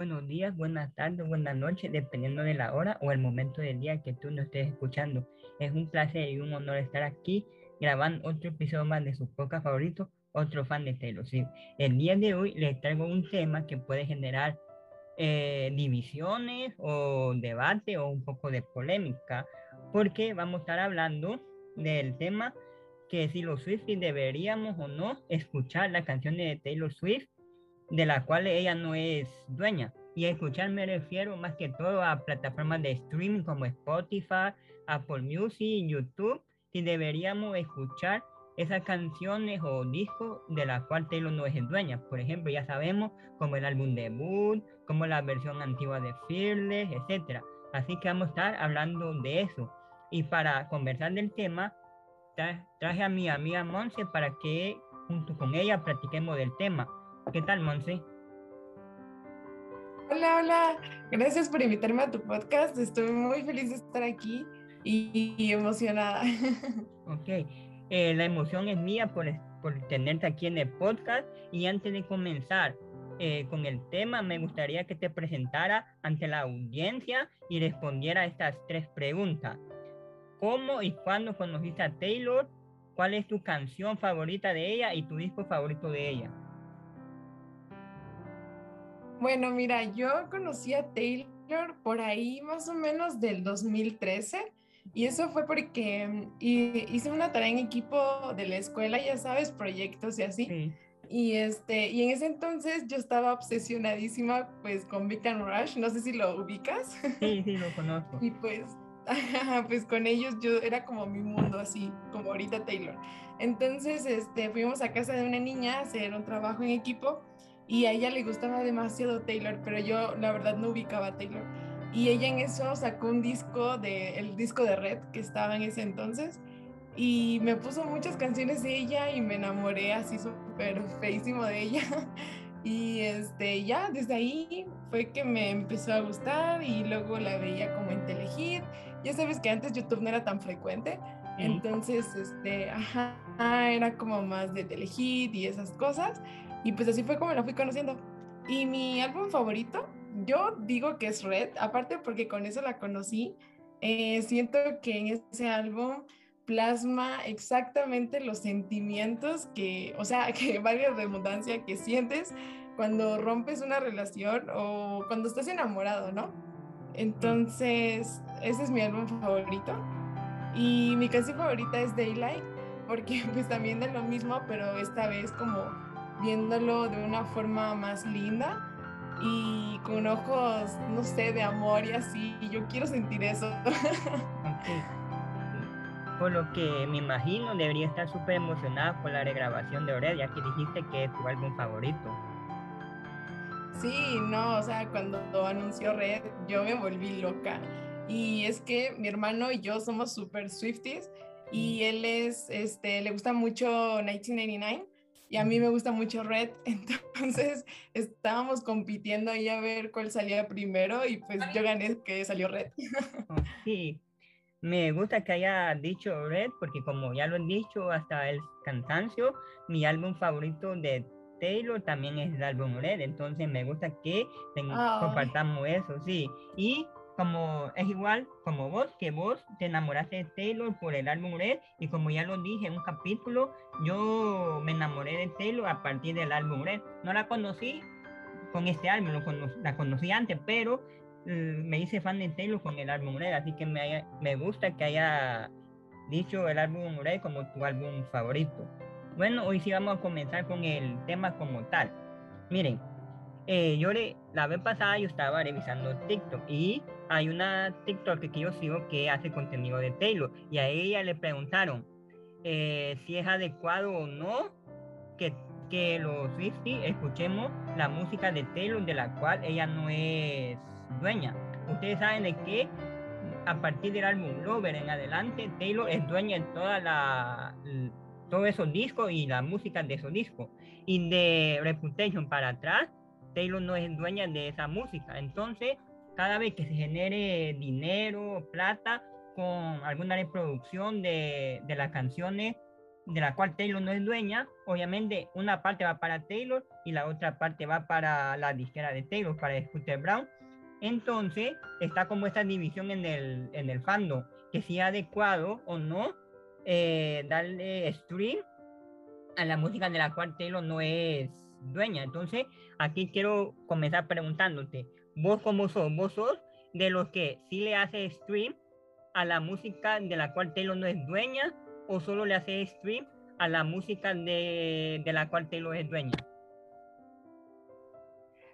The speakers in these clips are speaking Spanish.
buenos días, buenas tardes, buenas noches, dependiendo de la hora o el momento del día que tú nos estés escuchando. Es un placer y un honor estar aquí grabando otro episodio más de su podcast favorito, otro fan de Taylor Swift. El día de hoy les traigo un tema que puede generar eh, divisiones o debate o un poco de polémica, porque vamos a estar hablando del tema que si los Swifties deberíamos o no escuchar las canciones de Taylor Swift, de la cual ella no es dueña. Y escuchar me refiero más que todo a plataformas de streaming como Spotify, Apple Music, YouTube, si deberíamos escuchar esas canciones o discos de la cual Taylor no es dueña. Por ejemplo, ya sabemos como el álbum debut, como la versión antigua de Fearless, etc. Así que vamos a estar hablando de eso. Y para conversar del tema, traje a mi amiga Monse para que junto con ella practiquemos del tema. ¿Qué tal, Monse? Hola, hola. Gracias por invitarme a tu podcast. Estoy muy feliz de estar aquí y, emocionada. Ok. Eh, la emoción es mía por, por tenerte aquí en el podcast. Y antes de comenzar eh, con el tema, me gustaría que te presentara ante la audiencia y respondiera a estas tres preguntas. ¿Cómo y cuándo conociste a Taylor? ¿Cuál es tu canción favorita de ella y tu disco favorito de ella? Bueno, mira, yo conocí a Taylor por ahí más o menos del 2013 y eso fue porque mm, hice una tarea en equipo de la escuela, ya sabes, proyectos y así. Y, este, y en ese entonces yo estaba obsesionadísima pues con Vic Rush, no sé si lo ubicas. Sí, sí, lo conozco. y pues pues con ellos yo era como mi mundo así, como ahorita Taylor. Entonces, este, fuimos a casa de una niña a hacer un trabajo en equipo y a ella le gustaba demasiado Taylor, pero yo la verdad no ubicaba a Taylor. Y ella en eso sacó un disco de el disco de Red que estaba en ese entonces y me puso muchas canciones de ella y me enamoré así súper feísimo de ella. Y este, ya desde ahí fue que me empezó a gustar y luego la veía como en Telehit ya sabes que antes YouTube no era tan frecuente, entonces, este, ajá, era como más de Telehit y esas cosas, y pues así fue como la fui conociendo. Y mi álbum favorito, yo digo que es Red, aparte porque con eso la conocí, eh, siento que en ese álbum plasma exactamente los sentimientos que, o sea, que valga redundancia, que sientes cuando rompes una relación o cuando estás enamorado, ¿no? Entonces, ese es mi álbum favorito. Y mi canción favorita es Daylight, porque pues también de lo mismo, pero esta vez como viéndolo de una forma más linda y con ojos, no sé, de amor y así. Y yo quiero sentir eso. Por lo que me imagino debería estar súper emocionada por la regrabación de Ored, ya que dijiste que es tu álbum favorito. Sí, no, o sea, cuando anunció Red, yo me volví loca. Y es que mi hermano y yo somos súper Swifties y él es, este, le gusta mucho 1989 y a mí me gusta mucho Red, entonces estábamos compitiendo ahí a ver cuál salía primero y pues yo gané que salió Red. Sí, me gusta que haya dicho Red porque como ya lo he dicho hasta el cansancio, mi álbum favorito de Taylor también es el álbum Red, entonces me gusta que compartamos eso, sí. Y como es igual como vos, que vos te enamoraste de Taylor por el álbum Red, y como ya lo dije en un capítulo, yo me enamoré de Taylor a partir del álbum Red. No la conocí con este álbum, la conocí antes, pero mm, me hice fan de Taylor con el álbum Red, así que me, me gusta que haya dicho el álbum Red como tu álbum favorito. Bueno, hoy sí vamos a comenzar con el tema como tal. Miren, eh, yo la vez pasada yo estaba revisando TikTok y hay una TikTok que yo sigo que hace contenido de Taylor y a ella le preguntaron eh, si es adecuado o no que, que los Swifties escuchemos la música de Taylor de la cual ella no es dueña. Ustedes saben de que a partir del álbum Lover en adelante Taylor es dueña de toda la todos esos discos y la música de esos discos. Y de Reputation para atrás, Taylor no es dueña de esa música. Entonces, cada vez que se genere dinero, plata, con alguna reproducción de, de las canciones de la cual Taylor no es dueña, obviamente una parte va para Taylor y la otra parte va para la disquera de Taylor, para Scooter Brown. Entonces está como esta división en el, en el fandom, que si es adecuado o no eh, darle stream a la música de la cual Taylor no es dueña. Entonces aquí quiero comenzar preguntándote, vos cómo sos, vos sos de los que sí le hace stream a la música de la cual Taylor no es dueña o solo le hace stream a la música de, de la cual Taylor es dueña?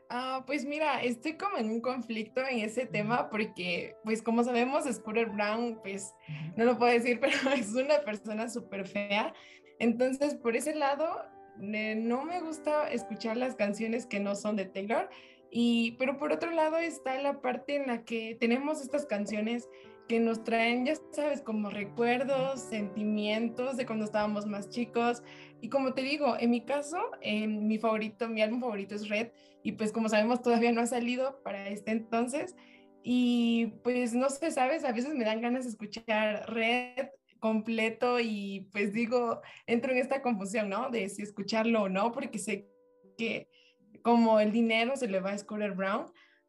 Ah, pues mira, estoy como en un conflicto en ese tema porque, pues como sabemos, Scooter Brown, pues no lo puedo decir, pero es una persona súper fea. Entonces, por ese lado, no me gusta escuchar las canciones que no son de Taylor. Y, pero por otro lado está la parte en la que tenemos estas canciones que nos traen, ya sabes, como recuerdos, sentimientos de cuando estábamos más chicos. Y como te digo, en mi caso, mi favorito, mi álbum favorito es Red. Y pues como sabemos, todavía no ha salido para este entonces. Y pues no sé, sabes, a veces me dan ganas de escuchar Red completo y pues digo, entro en esta confusión, ¿no? De si escucharlo o no, porque sé que como el dinero se le va a Scooter Brown,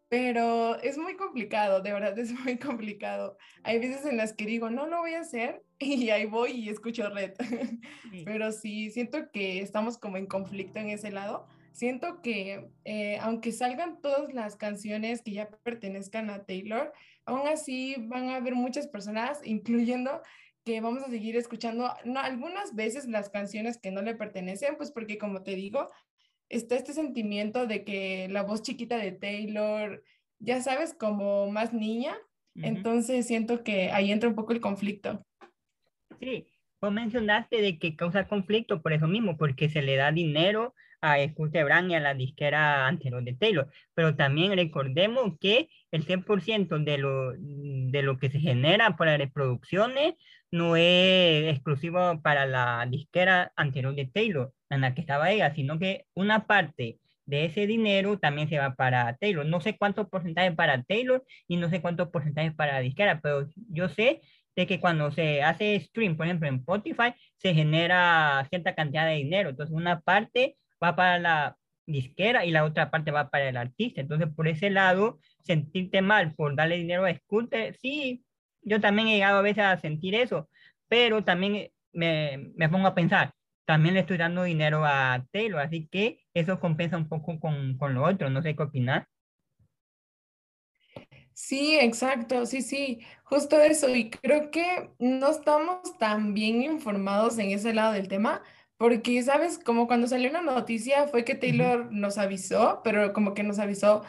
pero es muy complicado, de verdad es muy complicado. Hay veces en las que digo, no lo voy a hacer y ahí voy y escucho red. Pero sí, siento que estamos como en conflicto en ese lado. Siento que eh, aunque salgan todas las canciones que ya pertenezcan a Taylor, aún así van a haber muchas personas, incluyendo que vamos a seguir escuchando no, algunas veces las canciones que no le pertenecen, pues porque como te digo, está este sentimiento de que la voz chiquita de Taylor, ya sabes, como más niña, entonces siento que ahí entra un poco el conflicto. Sí, vos mencionaste de que causa conflicto por eso mismo, porque se le da dinero a Scooter Brown y a la disquera anterior de Taylor, pero también recordemos que el 100% de lo, de lo que se genera por las reproducciones no es exclusivo para la disquera anterior de Taylor, en la que estaba ella, sino que una parte de ese dinero también se va para Taylor. No sé cuánto porcentaje para Taylor y no sé cuánto porcentaje para la disquera, pero yo sé de que cuando se hace stream, por ejemplo, en Spotify, se genera cierta cantidad de dinero. Entonces, una parte va para la disquera y la otra parte va para el artista. Entonces, por ese lado, sentirte mal por darle dinero a Scooter, sí, yo también he llegado a veces a sentir eso, pero también me, me pongo a pensar, también le estoy dando dinero a Taylor, así que eso compensa un poco con, con lo otro, no sé qué opinar. Sí, exacto, sí, sí, justo eso. Y creo que no estamos tan bien informados en ese lado del tema, porque, ¿sabes? Como cuando salió una noticia fue que Taylor nos avisó, pero como que nos avisó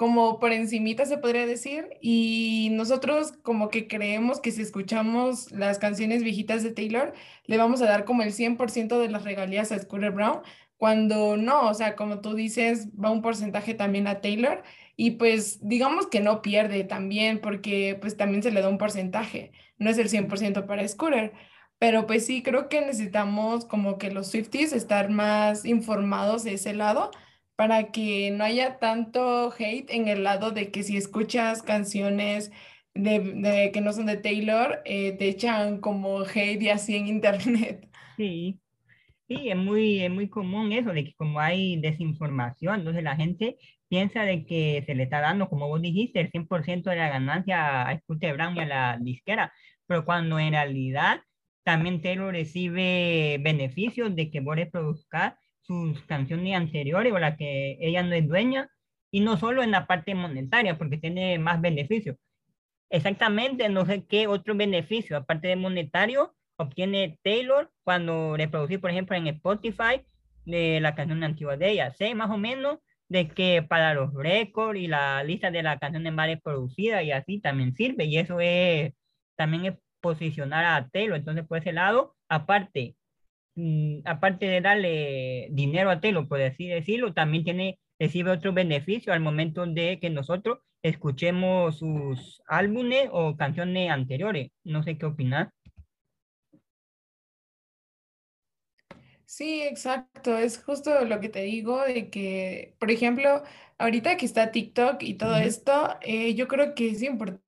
como por encimita se podría decir, y nosotros como que creemos que si escuchamos las canciones viejitas de Taylor, le vamos a dar como el 100% de las regalías a Scooter Brown, cuando no, o sea, como tú dices, va un porcentaje también a Taylor, y pues digamos que no pierde también, porque pues también se le da un porcentaje, no es el 100% para Scooter. Pero pues sí, creo que necesitamos como que los Swifties estar más informados de ese lado para que no haya tanto hate en el lado de que si escuchas canciones de, que no son de Taylor, eh, te echan como hate y así en internet. Sí, sí, es muy, es muy común eso, de que como hay desinformación, entonces la gente piensa de que se le está dando, como vos dijiste, el 100% de la ganancia a Scooter Brown y a la disquera, pero cuando en realidad también Taylor recibe beneficios de que vos reproduzcas sus canciones anteriores o la que ella no es dueña, y no solo en la parte monetaria, porque tiene más beneficios. Exactamente, no sé qué otro beneficio, aparte de monetario, obtiene Taylor cuando reproduce, por ejemplo, en Spotify de la canción antigua de ella. Sé más o menos de que para los récords y la lista de las canciones más reproducidas y así también sirve, y eso es también es posicionar a Taylor. Entonces, por ese lado, aparte aparte de darle dinero a Telo, por así decirlo, también tiene, recibe otro beneficio al momento de que nosotros escuchemos sus álbumes o canciones anteriores. No sé qué opinar. Sí, exacto. Es justo lo que te digo de que, por ejemplo, ahorita que está TikTok y todo esto, eh, yo creo que es importante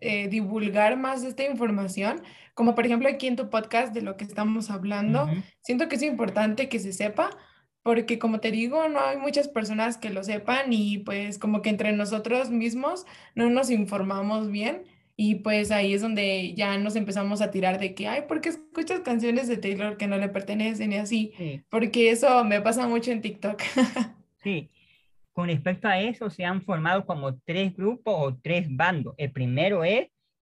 eh, divulgar más esta información, como por ejemplo aquí en tu podcast de lo que estamos hablando. ujú, Siento que es importante que se sepa, porque como te digo, no hay muchas personas que lo sepan y pues como que entre nosotros mismos no nos informamos bien. Y pues ahí es donde ya nos empezamos a tirar de que, ay, ¿por qué escuchas canciones de Taylor que no le pertenecen y así? Sí, Porque eso me pasa mucho en TikTok. sí. Con respecto a eso, se han formado como tres grupos o tres bandos. El primero es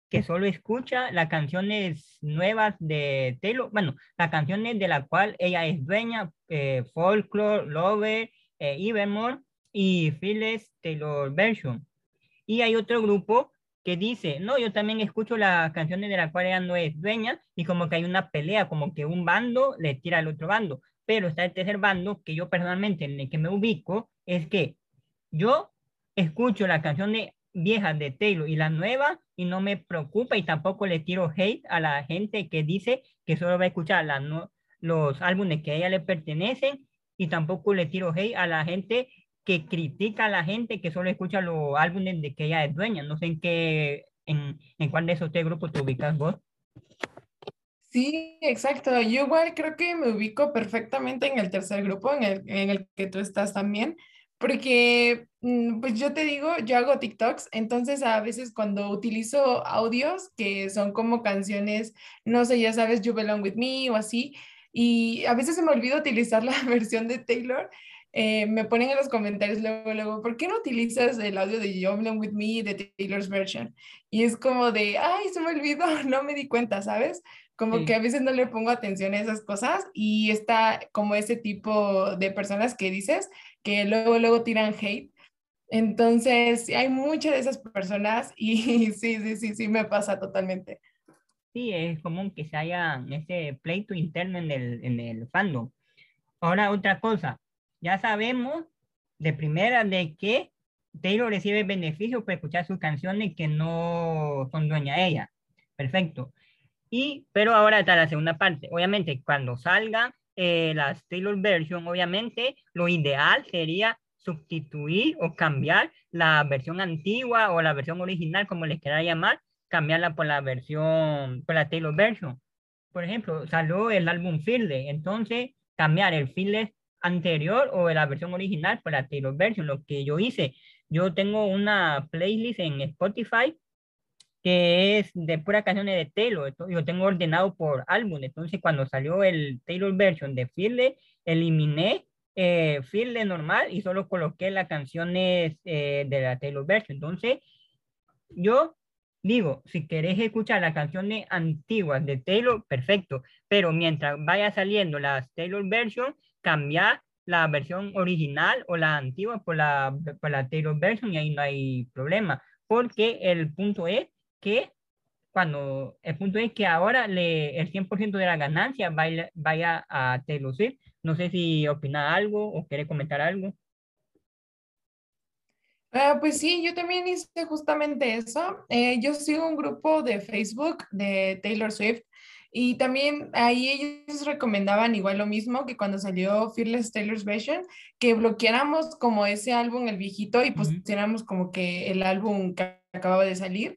que solo escucha las canciones nuevas de Taylor, bueno, las canciones de la cual ella es dueña, eh, Folklore, Lover, eh, Evermore y Fearless Taylor Version. Y hay otro grupo que dice, no, yo también escucho las canciones de las cuales ella no es dueña y como que hay una pelea, como que un bando le tira al otro bando. Pero está el tercer bando que yo personalmente en el que me ubico es que yo escucho las canciones viejas de Taylor y las nuevas y no me preocupa y tampoco le tiro hate a la gente que dice que solo va a escuchar las no- los álbumes que a ella le pertenecen y tampoco le tiro hate a la gente que critica a la gente que solo escucha los álbumes de que ella es dueña. No sé en qué, en, en cuál de esos tres grupos te ubicas vos. Sí, exacto. Yo igual creo que me ubico perfectamente en el tercer grupo, en el, en el que tú estás también, porque, mm, pues yo te digo, yo hago TikToks, entonces a veces cuando utilizo audios que son como canciones, no sé, ya sabes, You Belong With Me o así, y a veces se me olvida utilizar la versión de Taylor. eh, me ponen en los comentarios luego, luego, ¿por qué no utilizas el audio de You Belong With Me de Taylor's version? Y es como de, ay, se me olvidó, no me di cuenta, ¿sabes? Como que a veces no le pongo atención a esas cosas y está como ese tipo de personas que dices que luego, luego tiran hate. Entonces, hay muchas de esas personas y sí, sí, sí, sí, me pasa totalmente. sí, es común que se haya ese pleito interno en el, en el fandom. Ahora otra cosa, ya sabemos de primera de que Taylor recibe beneficios por escuchar sus canciones que no son dueña de ella. Perfecto. Y, pero ahora está la segunda parte. Obviamente, cuando salgan eh, las Taylor version, obviamente lo ideal sería sustituir o cambiar la versión antigua o la versión original, como les quiera llamar, cambiarla por la versión, por la Taylor version. Por ejemplo, salió el álbum Fearless, entonces cambiar el Fearless anterior o la versión original por la Taylor version, lo que yo hice. Yo tengo una playlist en Spotify que es de puras canciones de Taylor. Entonces, yo tengo ordenado por álbum. Entonces, cuando salió el Taylor version de Fearless, eliminé eh, normal y solo coloqué las canciones eh, de la Taylor version. Entonces, yo digo, si querés escuchar las canciones antiguas de Taylor, perfecto. Pero mientras vaya saliendo las Taylor version, cambiar la versión original o la antigua por la, por la Taylor version y ahí no hay problema. Porque el punto es que cuando el punto es que ahora le, el 100% de la ganancia vaya, vaya a Taylor Swift. No sé si opina algo o quiere comentar algo. Ah, pues sí, yo también hice justamente eso. Eh, yo sigo un grupo de Facebook de Taylor Swift y también ahí ellos recomendaban igual lo mismo que cuando salió Fearless Taylor's Version, que bloqueáramos como ese álbum, el viejito, y pusiéramos como que el álbum que acababa de salir.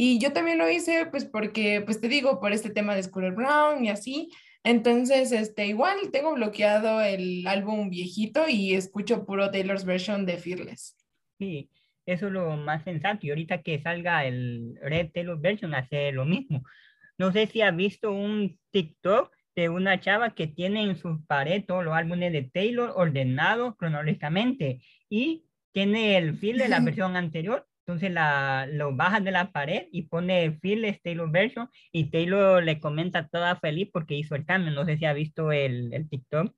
Y yo también lo hice, pues porque, pues te digo, por este tema de Scooter Brown y así. Entonces, este, igual tengo bloqueado el álbum viejito y escucho puro Taylor's Version de Fearless. Sí, eso es lo más sensato. Y ahorita que salga el Red Taylor version, hace lo mismo. No sé si has visto un TikTok de una chava que tiene en sus paredes todos los álbumes de Taylor ordenados cronológicamente y tiene el feel de la versión anterior. Entonces la, lo baja de la pared y pone de Taylor version y Taylor le comenta toda feliz porque hizo el cambio. No sé si ha visto el, el TikTok.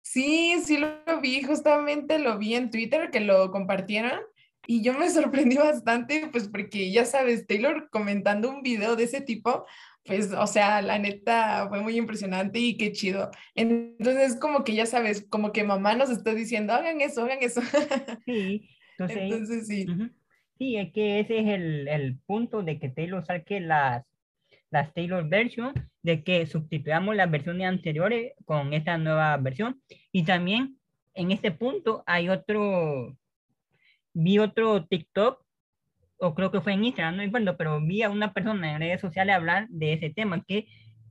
Sí, sí lo vi, justamente lo vi en Twitter que lo compartieron y yo me sorprendí bastante, pues porque ya sabes, Taylor comentando un video de ese tipo, pues, o sea, la neta fue muy impresionante y qué chido. Entonces, como que ya sabes, como que mamá nos está diciendo, hagan eso, hagan eso. Sí, entonces, Entonces, sí. ujú. Sí, es que ese es el, el punto de que Taylor saque las las Taylor version, de que sustituyamos las versiones anteriores con esta nueva versión. Y también en este punto hay otro, vi otro TikTok, o creo que fue en Instagram, no recuerdo, pero vi a una persona en redes sociales hablar de ese tema, que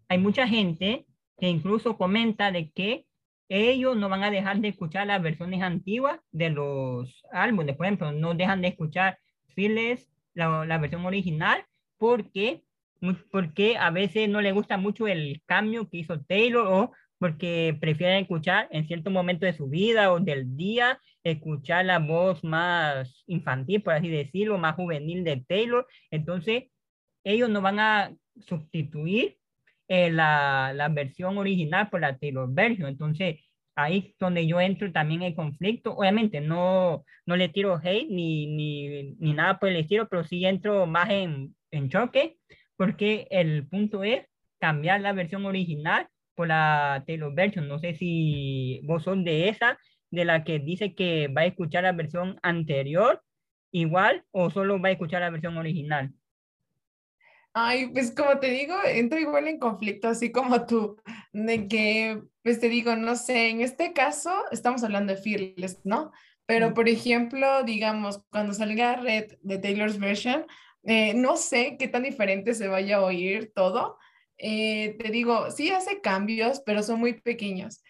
hay mucha gente que incluso comenta de que ellos no van a dejar de escuchar las versiones antiguas de los álbumes. Por ejemplo, no dejan de escuchar Phyllis, la, la versión original, porque, porque a veces no le gusta mucho el cambio que hizo Taylor o porque prefieren escuchar en cierto momento de su vida o del día, escuchar la voz más infantil, por así decirlo, más juvenil de Taylor. Entonces, ellos no van a sustituir eh, la, la, versión original por la Taylor version. Entonces, ahí donde yo entro también en conflicto. Obviamente, no, no le tiro hate ni, ni, ni nada por el estilo, pero sí entro más en, en choque, porque el punto es cambiar la versión original por la Taylor version. No sé si vos sos de esa, de la que dice que va a escuchar la versión anterior igual o solo va a escuchar la versión original. Ay, pues como te digo, entro igual en conflicto, así como tú, de que, pues te digo, no sé, en este caso estamos hablando de Fearless, ¿no? Pero, por ejemplo, digamos, cuando salga Red de Taylor's version, eh, no sé qué tan diferente se vaya a oír todo. Eh, te digo, sí hace cambios, pero son muy pequeños.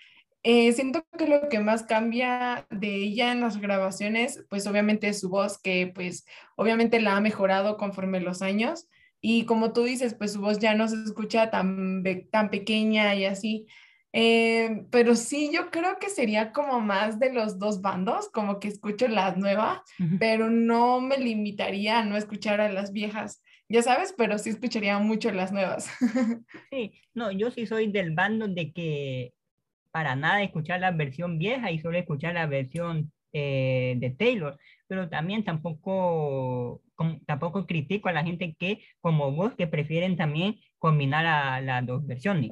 Eh, siento que lo que más cambia de ella en las grabaciones, pues obviamente es su voz, que pues obviamente la ha mejorado conforme los años. Y como tú dices, pues su voz ya no se escucha tan, tan pequeña y así. Eh, pero sí, yo creo que sería como más de los dos bandos, como que escucho las nuevas, pero no me limitaría a no escuchar a las viejas, ya sabes, pero sí escucharía mucho las nuevas. sí, no, yo sí soy del bando de que para nada escuchar la versión vieja y solo escuchar la versión eh, de Taylor, pero también tampoco, tampoco critico a la gente que, como vos, que prefieren también combinar las dos versiones.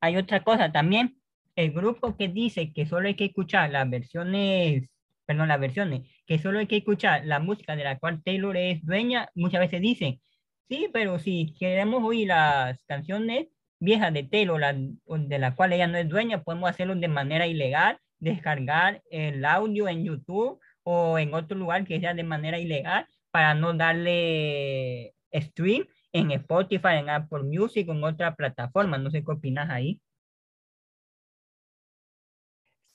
Hay otra cosa también, el grupo que dice que solo hay que escuchar las versiones, perdón, las versiones, que solo hay que escuchar la música de la cual Taylor es dueña, muchas veces dicen, sí, pero si queremos oír las canciones viejas de Taylor, de la cual ella no es dueña, podemos hacerlo de manera ilegal, descargar el audio en YouTube o en otro lugar que sea de manera ilegal para no darle stream en Spotify, en Apple Music en otra plataforma. No sé qué opinas ahí.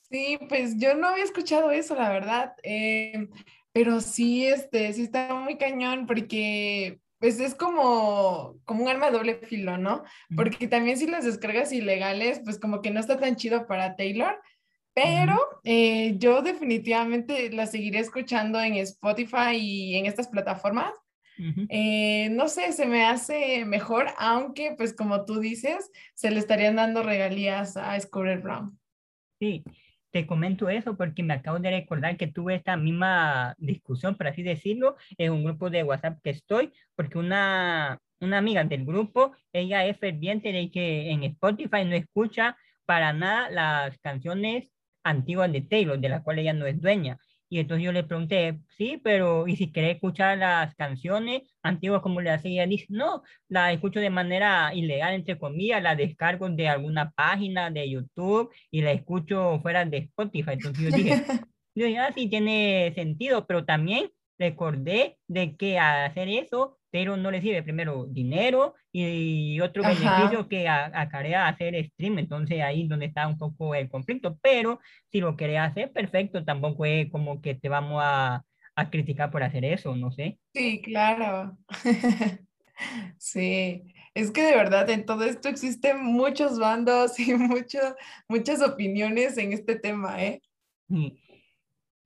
Sí, pues yo no había escuchado eso, la verdad. Eh, pero sí, este, sí está muy cañón porque pues es como, como un arma de doble filo, ¿no? Porque también si las descargas ilegales, pues como que no está tan chido para Taylor, pero eh, yo definitivamente la seguiré escuchando en Spotify y en estas plataformas. Eh, no sé, se me hace mejor, aunque pues como tú dices, se le estarían dando regalías a Scooter Brown. Sí, te comento eso porque me acabo de recordar que tuve esta misma discusión, por así decirlo, en un grupo de WhatsApp que estoy, porque una, una amiga del grupo, ella es ferviente de que en Spotify no escucha para nada las canciones antiguas de Taylor, de la cual ella no es dueña. Y entonces yo le pregunté, sí, pero ¿y si quiere escuchar las canciones antiguas como le hace? ella dice, no, la escucho de manera ilegal, entre comillas, la descargo de alguna página de YouTube y la escucho fuera de Spotify. Entonces yo dije, yo dije, ah, sí, tiene sentido, pero también recordé de que al hacer eso pero no le sirve primero dinero y otro beneficio que acarea hacer stream, entonces ahí donde está un poco el conflicto, pero si lo querés hacer, perfecto, tampoco es como que te vamos a, a criticar por hacer eso, no sé. Sí, claro. sí, es que de verdad en todo esto existen muchos bandos y mucho, muchas opiniones en este tema, ¿eh?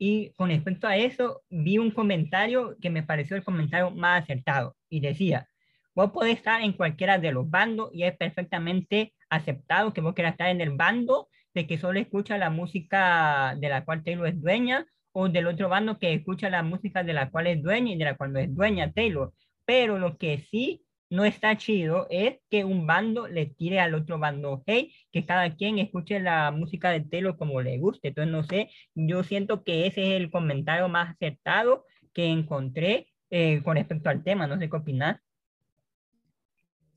Y con respecto a eso, vi un comentario que me pareció el comentario más acertado y decía, vos podés estar en cualquiera de los bandos y es perfectamente aceptado que vos quieras estar en el bando de que solo escucha la música de la cual Taylor es dueña o del otro bando que escucha la música de la cual es dueña y de la cual no es dueña Taylor. Pero lo que sí no está chido es que un bando le tire al otro bando hey, que cada quien escuche la música de Telo como le guste. Entonces, no sé, yo siento que ese es el comentario más acertado que encontré eh, con respecto al tema. No sé qué opinar.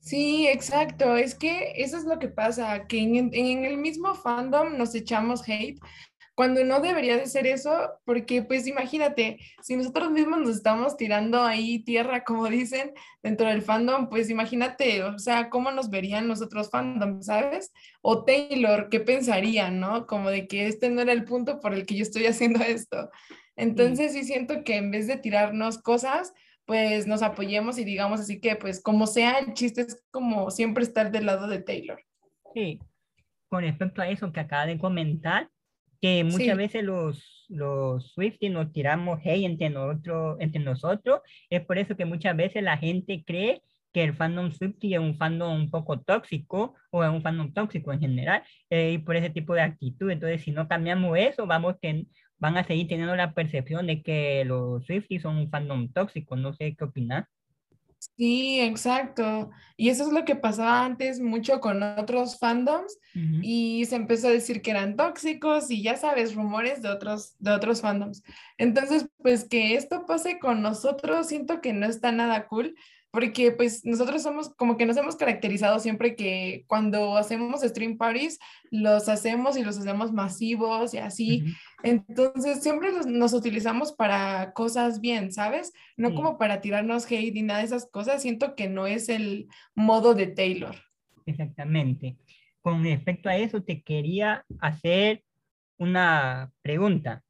Sí, exacto. Es que eso es lo que pasa, que en, el mismo fandom nos echamos hate cuando no debería de ser eso, porque pues imagínate, si nosotros mismos nos estamos tirando ahí tierra, como dicen, dentro del fandom, pues imagínate, o sea, cómo nos verían los otros fandom, ¿sabes? O Taylor, ¿qué pensarían, no? Como de que este no era el punto por el que yo estoy haciendo esto. Entonces sí siento que en vez de tirarnos cosas, pues nos apoyemos y digamos así que pues como sea, el chiste es como siempre estar del lado de Taylor. Sí, con respecto a eso que acaba de comentar, que muchas veces los, los Swifties nos tiramos hey entre nosotros, entre nosotros. Es por eso que muchas veces la gente cree que el fandom Swiftie es un fandom un poco tóxico o es un fandom tóxico en general eh, y por ese tipo de actitud. Entonces, si no cambiamos eso, vamos que van a seguir teniendo la percepción de que los Swifties son un fandom tóxico. No sé qué opinas. Sí, exacto. Y eso es lo que pasaba antes mucho con otros fandoms y se empezó a decir que eran tóxicos y ya sabes, rumores de otros, de otros fandoms. Entonces, pues que esto pase con nosotros, siento que no está nada cool porque pues nosotros somos como que nos hemos caracterizado siempre que cuando hacemos stream parties los hacemos y los hacemos masivos y así. Entonces siempre nos utilizamos para cosas bien, ¿sabes? No como para tirarnos hate y nada de esas cosas. Siento que no es el modo de Taylor. Exactamente. Con respecto a eso te quería hacer una pregunta.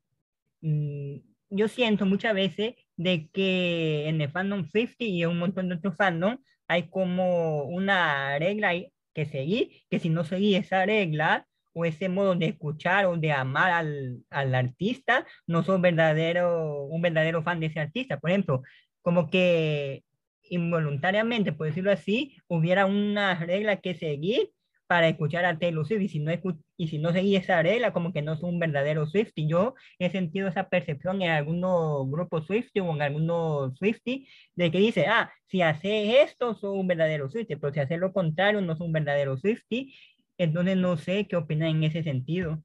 Mm, yo siento muchas veces de que en el fandom 50 y en un montón de otros fandom hay como una regla que seguir, que si no seguís esa regla o ese modo de escuchar o de amar al, al artista, no sos verdadero, un verdadero fan de ese artista. Por ejemplo, como que involuntariamente, por decirlo así, hubiera una regla que seguir para escuchar a Taylor Swift y si no, y si no seguí esa regla, como que no es un verdadero Swifty. Yo he sentido esa percepción en algunos grupos Swifty o en algunos Swifty de que dice, ah, si hace esto, soy un verdadero Swifty, pero si hace lo contrario, no es un verdadero Swifty. Entonces no sé qué opinan en ese sentido.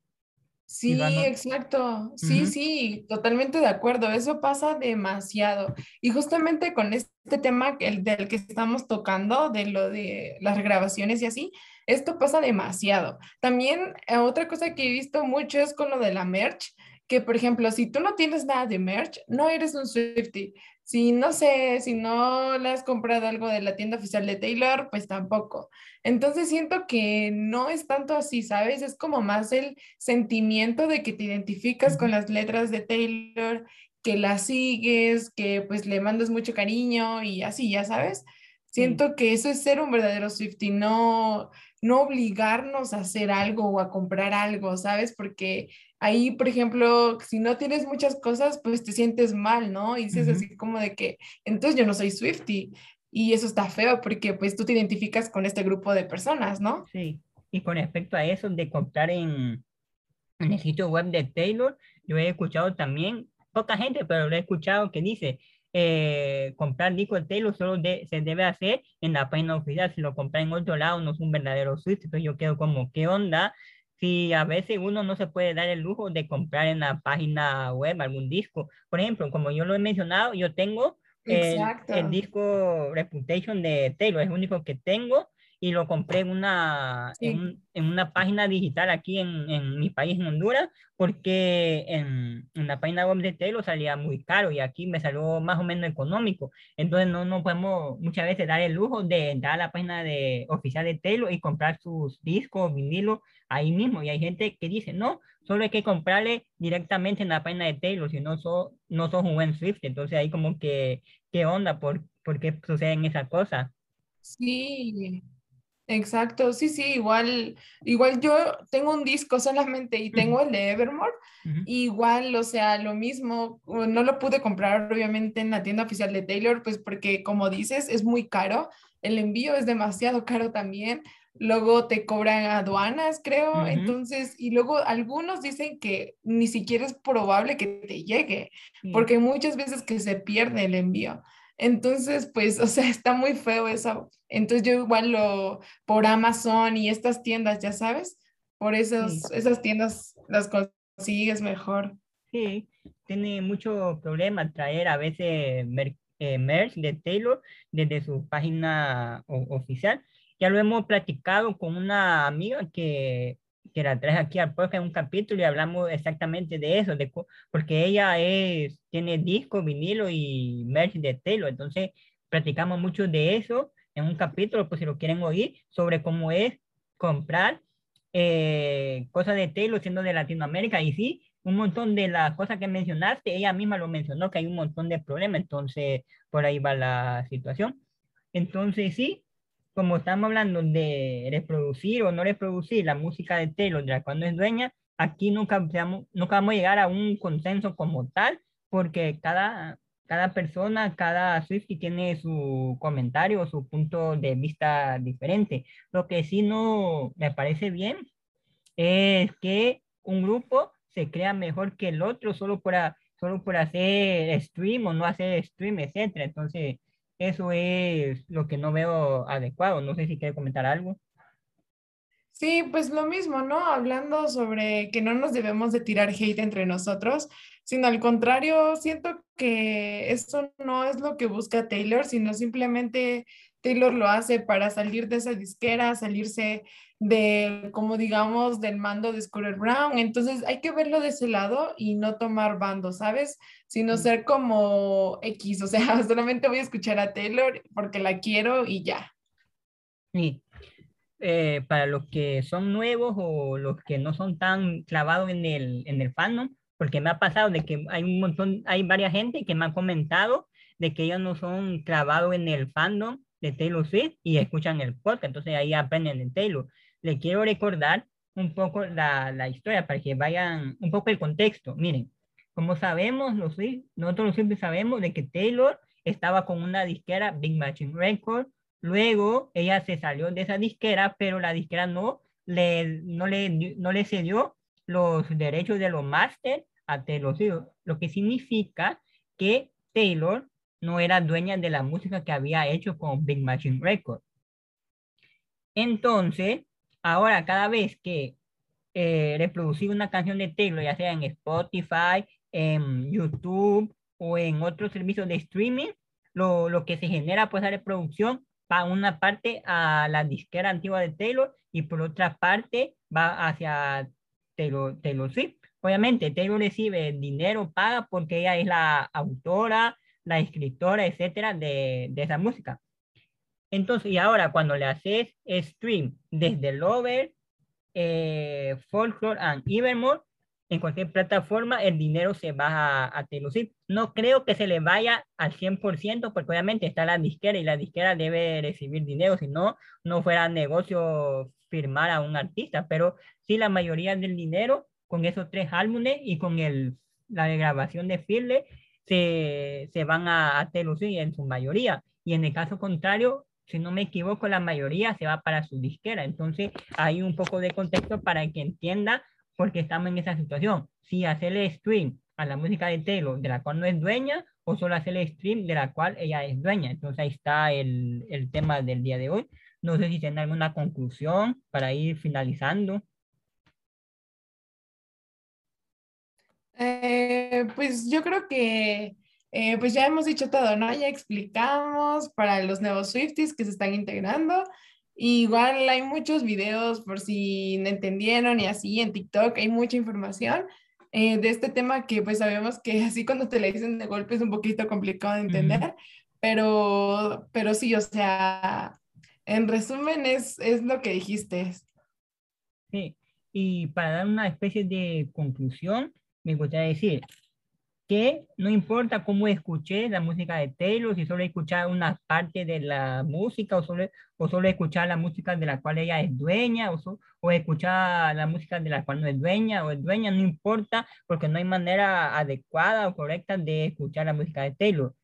Sí, exacto. Sí, sí, totalmente de acuerdo. Eso pasa demasiado. Y justamente con este tema el del que estamos tocando, de lo de las grabaciones y así, esto pasa demasiado. También eh, otra cosa que he visto mucho es con lo de la merch, que por ejemplo, si tú no tienes nada de merch, no eres un Swifty. Si no sé, si no le has comprado algo de la tienda oficial de Taylor, pues tampoco. Entonces siento que no es tanto así, ¿sabes? Es como más el sentimiento de que te identificas con las letras de Taylor, que la sigues, que pues le mandas mucho cariño y así, ya sabes. Siento que eso es ser un verdadero Swifty, no, no obligarnos a hacer algo o a comprar algo, ¿sabes? Porque ahí, por ejemplo, si no tienes muchas cosas, pues te sientes mal, ¿no? Y dices así como de que, entonces yo no soy Swifty. Y eso está feo porque pues tú te identificas con este grupo de personas, ¿no? Sí. Y con respecto a eso de comprar en, en el sitio web de Taylor, yo he escuchado también, poca gente, pero lo he escuchado que dice, eh, comprar disco de Taylor solo se debe hacer en la página oficial. Si lo compra en otro lado, no es un verdadero Swift. Entonces yo quedo como, ¿qué onda? Si a veces uno no se puede dar el lujo de comprar en la página web algún disco. Por ejemplo, como yo lo he mencionado, yo tengo el, el, disco Reputation de Taylor, es el único que tengo y lo compré en una, en, una página digital aquí en, en, mi país, en Honduras, porque en, en la página web de Telo salía muy caro y aquí me salió más o menos económico. Entonces no nos podemos muchas veces dar el lujo de entrar a la página de, oficial de Telo y comprar sus discos, vinilos ahí mismo. Y hay gente que dice, no, solo hay que comprarle directamente en la página de Taylor, si no, so, no sos un buen Swift. Entonces ahí como que, ¿qué onda? ¿Por, por qué suceden esas cosas? Sí, Exacto, sí, sí, igual, igual yo tengo un disco solamente y tengo el de Evermore, igual, o sea, lo mismo, no lo pude comprar obviamente en la tienda oficial de Taylor, pues porque como dices, es muy caro, el envío es demasiado caro también, luego te cobran aduanas, creo, entonces, y luego algunos dicen que ni siquiera es probable que te llegue, porque muchas veces que se pierde el envío. Entonces, pues, o sea, está muy feo eso. Entonces yo igual lo por Amazon y estas tiendas, ya sabes, por esas, esas tiendas las consigues mejor. Sí, tiene mucho problema traer a veces eh, merch de Taylor desde su página oficial. Ya lo hemos platicado con una amiga que, que la traje aquí al podcast en un capítulo y hablamos exactamente de eso, de, porque ella es, tiene disco, vinilo y merch de Taylor. Entonces, platicamos mucho de eso en un capítulo, pues si lo quieren oír, sobre cómo es comprar eh, cosas de Taylor siendo de Latinoamérica. Y sí, un montón de las cosas que mencionaste, ella misma lo mencionó, que hay un montón de problemas, entonces por ahí va la situación. Entonces sí, como estamos hablando de reproducir o no reproducir la música de Taylor, de la cual no es dueña, aquí nunca, nunca vamos a llegar a un consenso como tal, porque cada, cada persona, cada Swiftie tiene su comentario o su punto de vista diferente. Lo que sí no me parece bien es que un grupo se crea mejor que el otro solo por, solo por hacer stream o no hacer stream, etc. Entonces, eso es lo que no veo adecuado. No sé si quiere comentar algo. Sí, pues lo mismo, ¿no? Hablando sobre que no nos debemos de tirar hate entre nosotros, sino al contrario, siento que esto no es lo que busca Taylor, sino simplemente Taylor lo hace para salir de esa disquera, salirse de, como digamos, del mando de Scooter Brown. Entonces hay que verlo de ese lado y no tomar bando, ¿sabes? Sino ser como X, o sea, solamente voy a escuchar a Taylor porque la quiero y ya. Sí. Eh, para los que son nuevos o los que no son tan clavados en el, en el fandom, porque me ha pasado de que hay un montón, hay varias gente que me han comentado de que ellos no son clavados en el fandom de Taylor Swift y escuchan el podcast, entonces ahí aprenden de Taylor. Le quiero recordar un poco la, la, historia para que vayan un poco el contexto. Miren, como sabemos, los, nosotros siempre sabemos de que Taylor estaba con una disquera Big Machine Records, luego ella se salió de esa disquera, pero la disquera no le, no le, no le cedió los derechos de los máster a Taylor lo que significa que Taylor no era dueña de la música que había hecho con Big Machine Records. Entonces, Ahora, cada vez que eh, reproducir una canción de Taylor, ya sea en Spotify, en YouTube o en otros servicios de streaming, lo, lo que se genera pues la reproducción va una parte a la disquera antigua de Taylor y por otra parte va hacia Taylor, Taylor Swift. Obviamente, Taylor recibe dinero, paga porque ella es la autora, la escritora, etcétera, de, de esa música. Entonces, y ahora cuando le haces stream desde Lover, eh, Folklore and Evermore, en cualquier plataforma, el dinero se va a, a No creo que se le vaya al 100%, porque obviamente está la disquera y la disquera debe recibir dinero, si no, no fuera negocio firmar a un artista, pero sí la mayoría del dinero con esos tres álbumes y con el, la grabación de Firle se, se van a, a en su mayoría. Y en el caso contrario, si no me equivoco, la mayoría se va para su disquera. Entonces, hay un poco de contexto para que entienda por qué estamos en esa situación. Si hacerle stream a la música de Taylor, de la cual no es dueña, o solo hacerle stream de la cual ella es dueña. Entonces, ahí está el, el tema del día de hoy. No sé si tienen alguna conclusión para ir finalizando. Eh, pues yo creo que eh, pues ya hemos dicho todo, ¿no? Ya explicamos para los nuevos Swifties que se están integrando. igual hay muchos videos por si no entendieron y así en TikTok hay mucha información eh, de este tema que pues sabemos que así cuando te le dicen de golpe es un poquito complicado de entender, pero, pero sí, o sea, en resumen es, es lo que dijiste. Sí, y para dar una especie de conclusión, me gustaría decir, que no importa cómo escuché la música de Taylor, si solo escuchar una parte de la música o solo, o solo escuchar la música de la cual ella es dueña o, o escuchar la música de la cual no es dueña o es dueña, no importa porque no hay manera adecuada o correcta de escuchar la música de Taylor.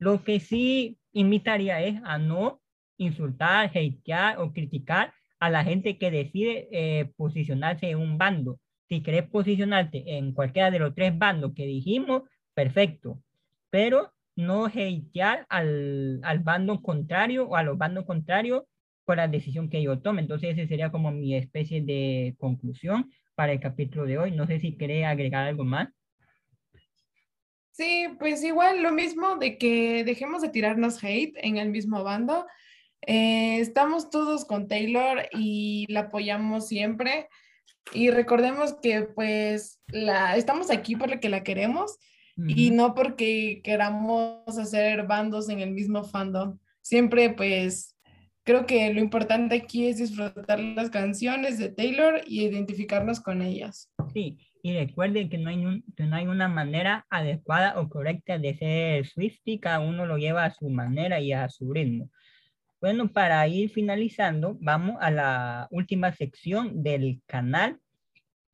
Lo que sí invitaría es a no insultar, hatear o criticar a la gente que decide eh, posicionarse en un bando si querés posicionarte en cualquiera de los tres bandos que dijimos, perfecto. Pero no hatear al, al bando contrario o a los bandos contrarios por la decisión que yo tome. Entonces, ese sería como mi especie de conclusión para el capítulo de hoy. No sé si querés agregar algo más. Sí, pues igual lo mismo de que dejemos de tirarnos hate en el mismo bando. Eh, estamos todos con Taylor y la apoyamos siempre. Y recordemos que pues la, estamos aquí porque la queremos y no porque queramos hacer bandos en el mismo fandom. Siempre pues creo que lo importante aquí es disfrutar las canciones de Taylor y identificarnos con ellas. Sí, y recuerden que no, hay que no hay una manera adecuada o correcta de ser Swifty, cada uno lo lleva a su manera y a su ritmo. Bueno, para ir finalizando, vamos a la última sección del canal,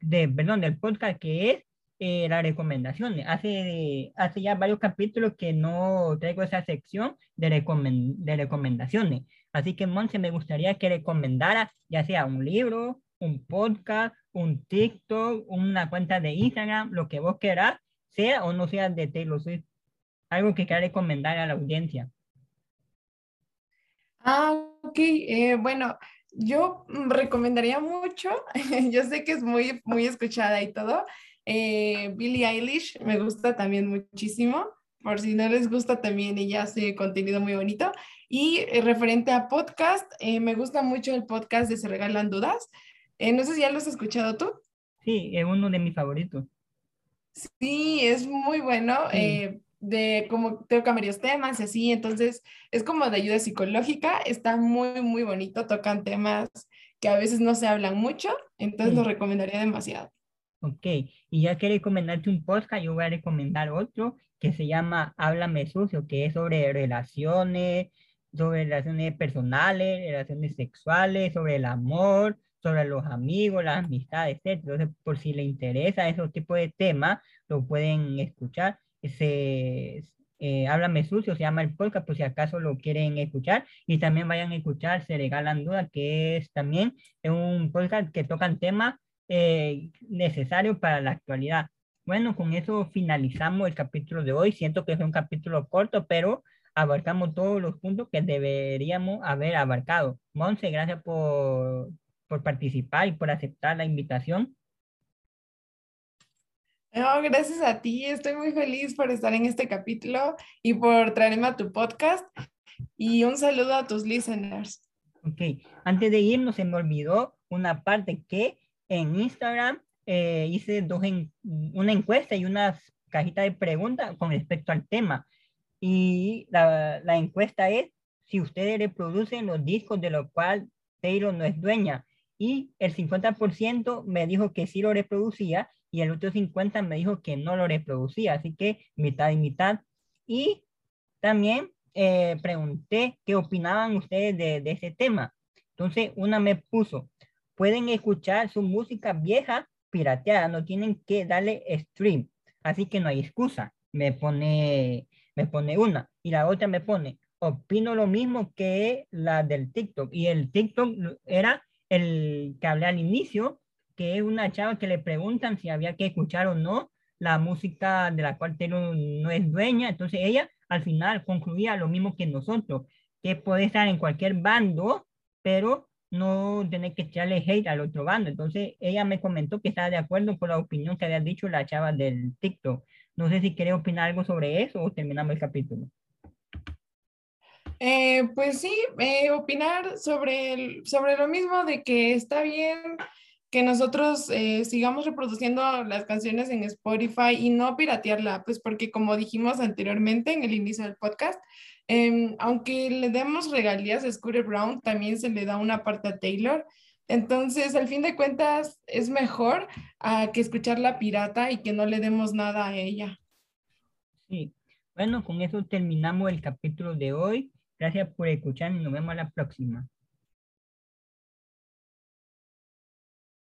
de, perdón, del podcast, que es eh, las recomendaciones. Hace, hace ya varios capítulos que no traigo esa sección de, de recomendaciones. Así que, Monse, me gustaría que recomendara ya sea un libro, un podcast, un TikTok, una cuenta de Instagram, lo que vos querás, sea o no sea de Taylor Swift. Algo que quiera recomendar a la audiencia. Ah, ok. Eh, bueno, yo recomendaría mucho, yo sé que es muy, muy escuchada y todo. Eh, Billie Eilish me gusta también muchísimo. Por si no les gusta, también ella hace contenido muy bonito. Y eh, referente a podcast, me gusta mucho el podcast de Se Regalan Dudas. Eh, no sé si ya lo has escuchado tú. Sí, es uno de mis favoritos. Sí, es muy bueno. Eh, de como toca varios temas y así, entonces es como de ayuda psicológica, está muy, muy bonito, tocan temas que a veces no se hablan mucho, entonces lo recomendaría demasiado. Ok, y ya que recomendarte un podcast, yo voy a recomendar otro que se llama Háblame Sucio, que es sobre relaciones, sobre relaciones personales, relaciones sexuales, sobre el amor, sobre los amigos, las amistades, etc. Entonces, por si le interesa ese tipo de temas, lo pueden escuchar. Ese, eh, Háblame Sucio, se llama el podcast, por si acaso lo quieren escuchar. Y también vayan a escuchar Se Regalan Dudas, que es también un podcast que tocan temas eh, necesarios para la actualidad. Bueno, con eso finalizamos el capítulo de hoy. Siento que es un capítulo corto, pero abarcamos todos los puntos que deberíamos haber abarcado. Monse, gracias por, por participar y por aceptar la invitación. No, gracias a ti. Estoy muy feliz por estar en este capítulo y por traerme a tu podcast. Y un saludo a tus listeners. Ok, antes de irnos se me olvidó una parte que en Instagram eh, hice dos en, una encuesta y una cajita de preguntas con respecto al tema. Y la, la encuesta es si ustedes reproducen los discos de los cuales Taylor no es dueña y el 50% me dijo que sí lo reproducía y el otro 50% me dijo que no lo reproducía, así que mitad y mitad. Y también eh, pregunté qué opinaban ustedes de, de ese tema. Entonces, una me puso, pueden escuchar su música vieja pirateada, no tienen que darle stream, así que no hay excusa. Me pone, me pone una y la otra me pone, opino lo mismo que la del TikTok y el TikTok era el que hablé al inicio, que es una chava que le preguntan si había que escuchar o no la música de la cual Taylor no es dueña. Entonces ella al final concluía lo mismo que nosotros, que puede estar en cualquier bando, pero no tener que echarle hate al otro bando. Entonces ella me comentó que estaba de acuerdo con la opinión que había dicho la chava del TikTok. No sé si quiere opinar algo sobre eso o terminamos el capítulo. Eh, pues sí, eh, opinar sobre, sobre lo mismo de que está bien que nosotros eh, sigamos reproduciendo las canciones en Spotify y no piratearla, pues porque como dijimos anteriormente en el inicio del podcast, em, aunque le demos regalías a Scooter Brown, también se le da una parte a Taylor. Entonces, al fin de cuentas, es mejor a que escuchar la pirata y que no le demos nada a ella. Sí, bueno, con eso terminamos el capítulo de hoy. Gracias por escuchar y nos vemos la próxima.